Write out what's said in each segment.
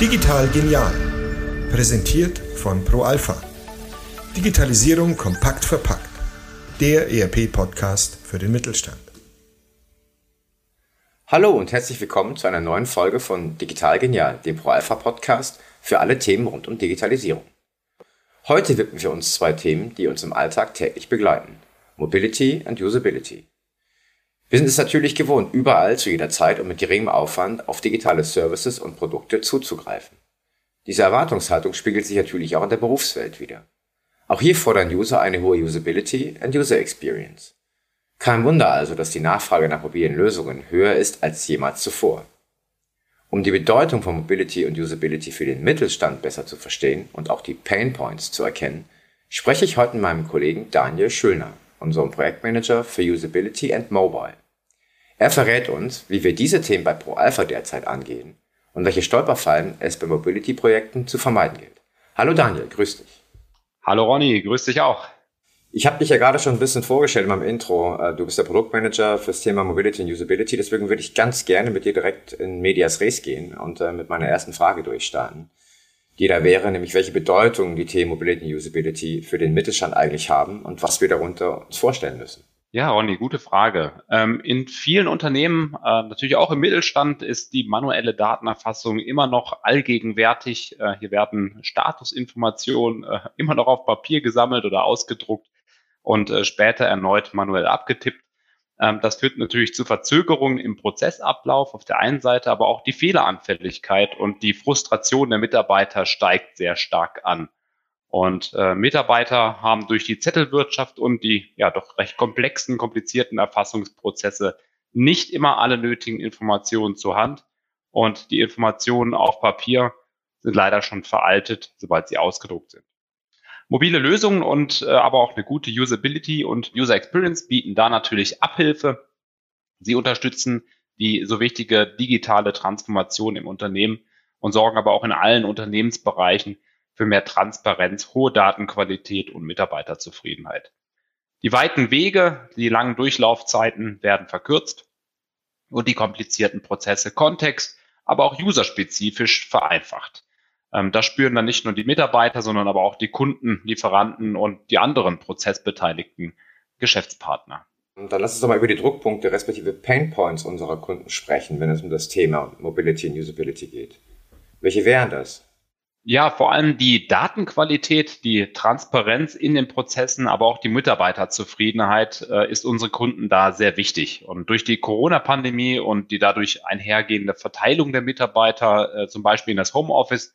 Digital genial. Präsentiert von ProAlpha. Digitalisierung kompakt verpackt. Der ERP-Podcast für den Mittelstand. Hallo und herzlich willkommen zu einer neuen Folge von Digital Genial, dem ProAlpha-Podcast für alle Themen rund um Digitalisierung. Heute widmen wir uns zwei Themen, die uns im Alltag täglich begleiten. Mobility und Usability. Wir sind es natürlich gewohnt, überall zu jeder Zeit und mit geringem Aufwand auf digitale Services und Produkte zuzugreifen. Diese Erwartungshaltung spiegelt sich natürlich auch in der Berufswelt wider. Auch hier fordern User eine hohe Usability und User Experience. Kein Wunder also, dass die Nachfrage nach mobilen Lösungen höher ist als jemals zuvor. Um die Bedeutung von Mobility und Usability für den Mittelstand besser zu verstehen und auch die Pain Points zu erkennen, spreche ich heute mit meinem Kollegen Daniel Schülner, unserem Projektmanager für Usability and Mobile. Er verrät uns, wie wir diese Themen bei ProAlpha derzeit angehen und welche Stolperfallen es bei Mobility-Projekten zu vermeiden gilt. Hallo Daniel, grüß dich. Hallo Ronny, grüß dich auch. Ich habe dich ja gerade schon ein bisschen vorgestellt in meinem Intro. Äh, du bist der Produktmanager fürs Thema Mobility und Usability. Deswegen würde ich ganz gerne mit dir direkt in Medias Res gehen und äh, mit meiner ersten Frage durchstarten. Die da wäre nämlich, welche Bedeutung die Themen Mobility und Usability für den Mittelstand eigentlich haben und was wir darunter uns vorstellen müssen. Ja, Ronny, gute Frage. Ähm, in vielen Unternehmen, äh, natürlich auch im Mittelstand, ist die manuelle Datenerfassung immer noch allgegenwärtig. Äh, hier werden Statusinformationen äh, immer noch auf Papier gesammelt oder ausgedruckt und später erneut manuell abgetippt. Ähm, das führt natürlich zu Verzögerungen im Prozessablauf auf der einen Seite, aber auch die Fehleranfälligkeit und die Frustration der Mitarbeiter steigt sehr stark an. Und äh, Mitarbeiter haben durch die Zettelwirtschaft und die ja doch recht komplexen, komplizierten Erfassungsprozesse nicht immer alle nötigen Informationen zur Hand. Und die Informationen auf Papier sind leider schon veraltet, sobald sie ausgedruckt sind. Mobile Lösungen und äh, aber auch eine gute Usability und User Experience bieten da natürlich Abhilfe. Sie unterstützen die so wichtige digitale Transformation im Unternehmen und sorgen aber auch in allen Unternehmensbereichen für mehr Transparenz, hohe Datenqualität und Mitarbeiterzufriedenheit. Die weiten Wege, die langen Durchlaufzeiten werden verkürzt und die komplizierten Prozesse kontext, aber auch userspezifisch vereinfacht. Ähm, das spüren dann nicht nur die Mitarbeiter, sondern aber auch die Kunden, Lieferanten und die anderen prozessbeteiligten Geschäftspartner. Dann lass uns doch mal über die Druckpunkte respektive Pain Points unserer Kunden sprechen, wenn es um das Thema Mobility und Usability geht. Welche wären das? Ja, vor allem die Datenqualität, die Transparenz in den Prozessen, aber auch die Mitarbeiterzufriedenheit äh, ist unsere Kunden da sehr wichtig. Und durch die Corona-Pandemie und die dadurch einhergehende Verteilung der Mitarbeiter, äh, zum Beispiel in das Homeoffice,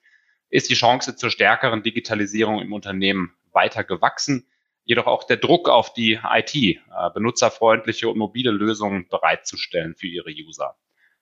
ist die Chance zur stärkeren Digitalisierung im Unternehmen weiter gewachsen. Jedoch auch der Druck auf die IT, äh, benutzerfreundliche und mobile Lösungen bereitzustellen für ihre User.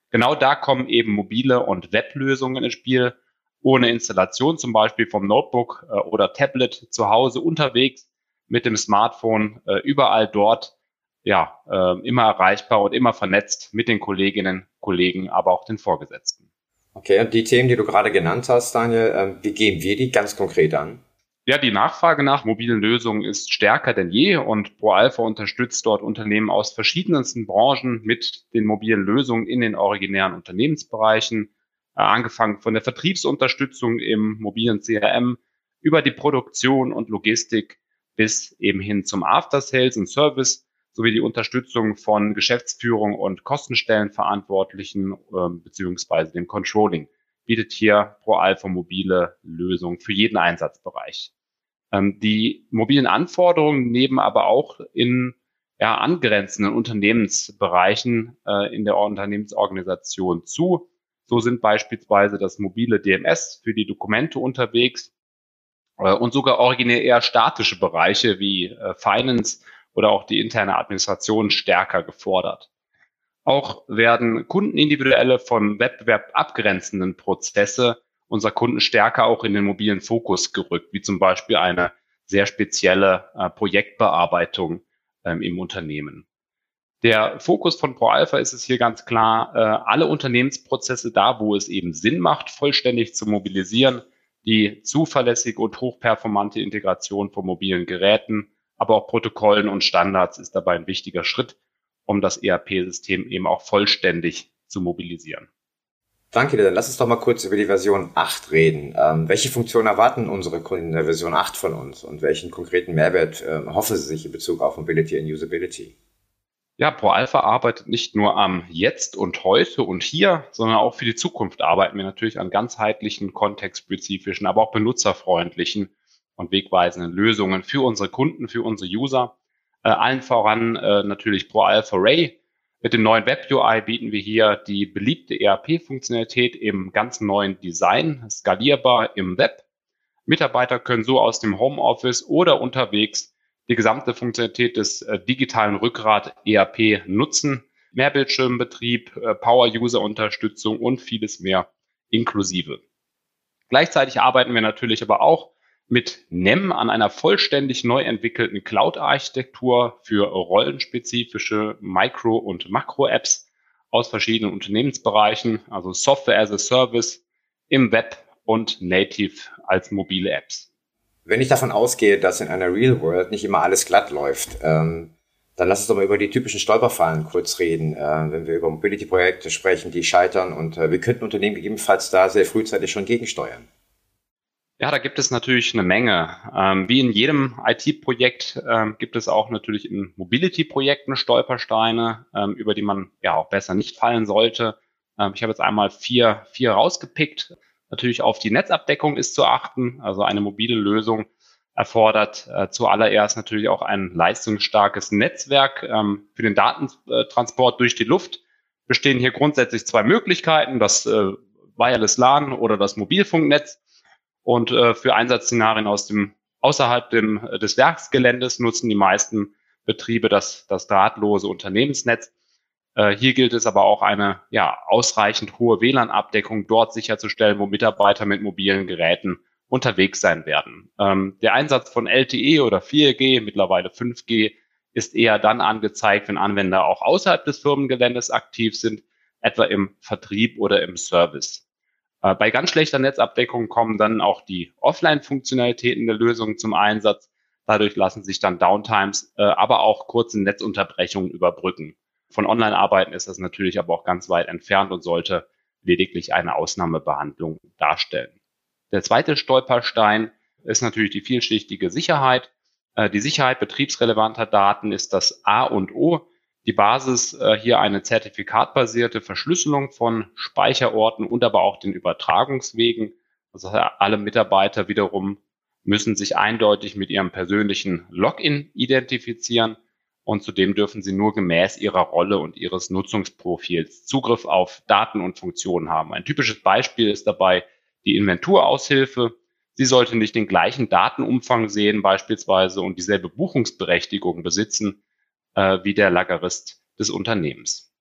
Genau da kommen eben mobile und Weblösungen ins Spiel ohne Installation, zum Beispiel vom Notebook äh, oder Tablet zu Hause unterwegs mit dem Smartphone äh, überall dort, ja, äh, immer erreichbar und immer vernetzt mit den Kolleginnen, Kollegen, aber auch den Vorgesetzten. Okay, und die Themen, die du gerade genannt hast, Daniel, äh, wie gehen wir die ganz konkret an? Ja, die Nachfrage nach mobilen Lösungen ist stärker denn je und ProAlpha unterstützt dort Unternehmen aus verschiedensten Branchen mit den mobilen Lösungen in den originären Unternehmensbereichen angefangen von der Vertriebsunterstützung im mobilen CRM über die Produktion und Logistik bis eben hin zum After Sales und Service sowie die Unterstützung von Geschäftsführung und Kostenstellenverantwortlichen äh, beziehungsweise dem Controlling bietet hier ProAlpha mobile Lösungen für jeden Einsatzbereich. Ähm, die mobilen Anforderungen nehmen aber auch in ja, angrenzenden Unternehmensbereichen äh, in der Unternehmensorganisation zu. So sind beispielsweise das mobile DMS für die Dokumente unterwegs äh, und sogar originär eher statische Bereiche wie äh, Finance oder auch die interne Administration stärker gefordert. Auch werden kundenindividuelle von Wettbewerb abgrenzenden Prozesse unserer Kunden stärker auch in den mobilen Fokus gerückt, wie zum Beispiel eine sehr spezielle äh, Projektbearbeitung ähm, im Unternehmen. Der Fokus von ProAlpha ist es hier ganz klar, äh, alle Unternehmensprozesse da, wo es eben Sinn macht, vollständig zu mobilisieren, die zuverlässige und hochperformante Integration von mobilen Geräten, aber auch Protokollen und Standards ist dabei ein wichtiger Schritt, um das ERP-System eben auch vollständig zu mobilisieren. Danke dir. Dann lass uns doch mal kurz über die Version 8 reden. Ähm, welche Funktionen erwarten unsere Kunden in der Version 8 von uns und welchen konkreten Mehrwert ähm, hoffen sie sich in Bezug auf Mobility und Usability? Ja, ProAlpha arbeitet nicht nur am Jetzt und heute und hier, sondern auch für die Zukunft arbeiten wir natürlich an ganzheitlichen, kontextspezifischen, aber auch benutzerfreundlichen und wegweisenden Lösungen für unsere Kunden, für unsere User. Äh, allen voran äh, natürlich ProAlpha Ray, mit dem neuen Web UI bieten wir hier die beliebte ERP-Funktionalität im ganz neuen Design, skalierbar im Web. Mitarbeiter können so aus dem Homeoffice oder unterwegs die gesamte Funktionalität des äh, digitalen Rückgrat ERP nutzen. Mehrbildschirmbetrieb, äh, Power-User-Unterstützung und vieles mehr inklusive. Gleichzeitig arbeiten wir natürlich aber auch mit NEM an einer vollständig neu entwickelten Cloud-Architektur für rollenspezifische Micro- und Makro-Apps aus verschiedenen Unternehmensbereichen, also Software as a Service im Web und Native als mobile Apps. Wenn ich davon ausgehe, dass in einer Real World nicht immer alles glatt läuft, ähm, dann lass uns doch mal über die typischen Stolperfallen kurz reden, äh, wenn wir über Mobility-Projekte sprechen, die scheitern und äh, wir könnten Unternehmen gegebenenfalls da sehr frühzeitig schon gegensteuern. Ja, da gibt es natürlich eine Menge. Ähm, wie in jedem IT-Projekt ähm, gibt es auch natürlich in Mobility-Projekten Stolpersteine, ähm, über die man ja auch besser nicht fallen sollte. Ähm, ich habe jetzt einmal vier, vier rausgepickt. Natürlich auf die Netzabdeckung ist zu achten. Also eine mobile Lösung erfordert äh, zuallererst natürlich auch ein leistungsstarkes Netzwerk. Ähm, für den Datentransport durch die Luft bestehen hier grundsätzlich zwei Möglichkeiten, das äh, Wireless LAN oder das Mobilfunknetz. Und äh, für Einsatzszenarien aus dem, außerhalb dem, äh, des Werksgeländes nutzen die meisten Betriebe das, das drahtlose Unternehmensnetz. Äh, hier gilt es aber auch eine ja, ausreichend hohe WLAN-Abdeckung dort sicherzustellen, wo Mitarbeiter mit mobilen Geräten unterwegs sein werden. Ähm, der Einsatz von LTE oder 4G, mittlerweile 5G, ist eher dann angezeigt, wenn Anwender auch außerhalb des Firmengeländes aktiv sind, etwa im Vertrieb oder im Service. Äh, bei ganz schlechter Netzabdeckung kommen dann auch die Offline-Funktionalitäten der Lösung zum Einsatz. Dadurch lassen sich dann Downtimes, äh, aber auch kurze Netzunterbrechungen überbrücken. Von Online-Arbeiten ist das natürlich aber auch ganz weit entfernt und sollte lediglich eine Ausnahmebehandlung darstellen. Der zweite Stolperstein ist natürlich die vielschichtige Sicherheit. Äh, die Sicherheit betriebsrelevanter Daten ist das A und O die Basis äh, hier eine zertifikatbasierte Verschlüsselung von Speicherorten und aber auch den Übertragungswegen. Also alle Mitarbeiter wiederum müssen sich eindeutig mit ihrem persönlichen Login identifizieren und zudem dürfen sie nur gemäß ihrer Rolle und ihres Nutzungsprofils Zugriff auf Daten und Funktionen haben. Ein typisches Beispiel ist dabei die Inventuraushilfe. Sie sollte nicht den gleichen Datenumfang sehen beispielsweise und dieselbe Buchungsberechtigung besitzen äh, wie der Lagerist des Unternehmens.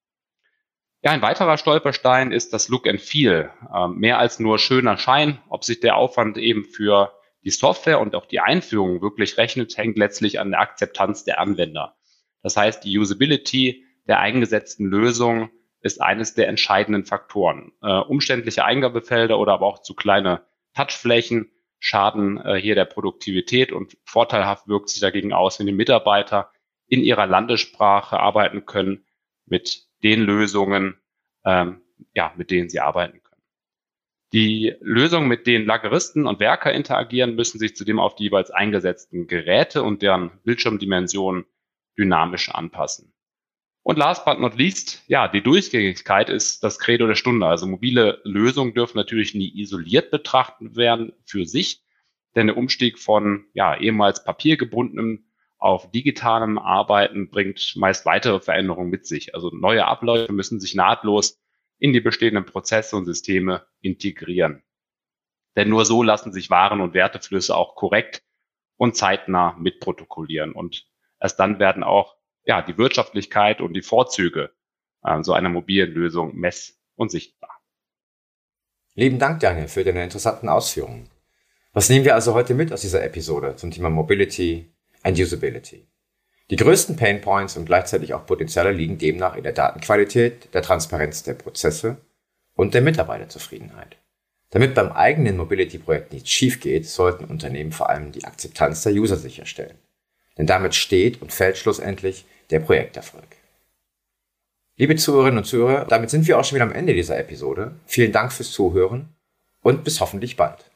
Ja, ein weiterer Stolperstein ist das Look and Feel. Äh, mehr als nur schöner Schein, ob sich der Aufwand eben für die Software und auch die Einführung wirklich rechnet, hängt letztlich an der Akzeptanz der Anwender. Das heißt, die Usability der eingesetzten Lösung ist eines der entscheidenden Faktoren. Äh, umständliche Eingabefelder oder aber auch zu kleine Touchflächen schaden äh, hier der Produktivität und vorteilhaft wirkt sich dagegen aus, wenn die Mitarbeiter in ihrer Landessprache arbeiten können mit den Lösungen, ähm, ja, mit denen sie arbeiten können. Die Lösungen, mit denen Lageristen und Werker interagieren, müssen sich zudem auf die jeweils eingesetzten Geräte und deren Bildschirmdimensionen dynamisch anpassen. Und last but not least, ja, die Durchgängigkeit ist das Credo der Stunde. Also mobile Lösungen dürfen natürlich nie isoliert betrachtet werden für sich, denn der Umstieg von ja, ehemals papiergebundenem auf digitalem Arbeiten bringt meist weitere Veränderungen mit sich. Also neue Abläufe müssen sich nahtlos in die bestehenden Prozesse und Systeme integrieren. Denn nur so lassen sich Waren- und Werteflüsse auch korrekt und zeitnah mitprotokollieren. Und erst dann werden auch ja, die Wirtschaftlichkeit und die Vorzüge äh, so einer mobilen Lösung mess- und sichtbar. Lieben Dank, Daniel, für deine interessanten Ausführungen. Was nehmen wir also heute mit aus dieser Episode zum Thema Mobility, and Usability. Die größten Pain Points und gleichzeitig auch Potenziale liegen demnach in der Datenqualität, der Transparenz der Prozesse und der Mitarbeiterzufriedenheit. Damit beim eigenen Mobility-Projekt nichts schief geht, sollten Unternehmen vor allem die Akzeptanz der User sicherstellen. Denn damit steht und fällt schlussendlich der Projekterfolg. Liebe Zuhörerinnen und Zuhörer, damit sind wir auch schon wieder am Ende dieser Episode. Vielen Dank fürs Zuhören und bis hoffentlich bald.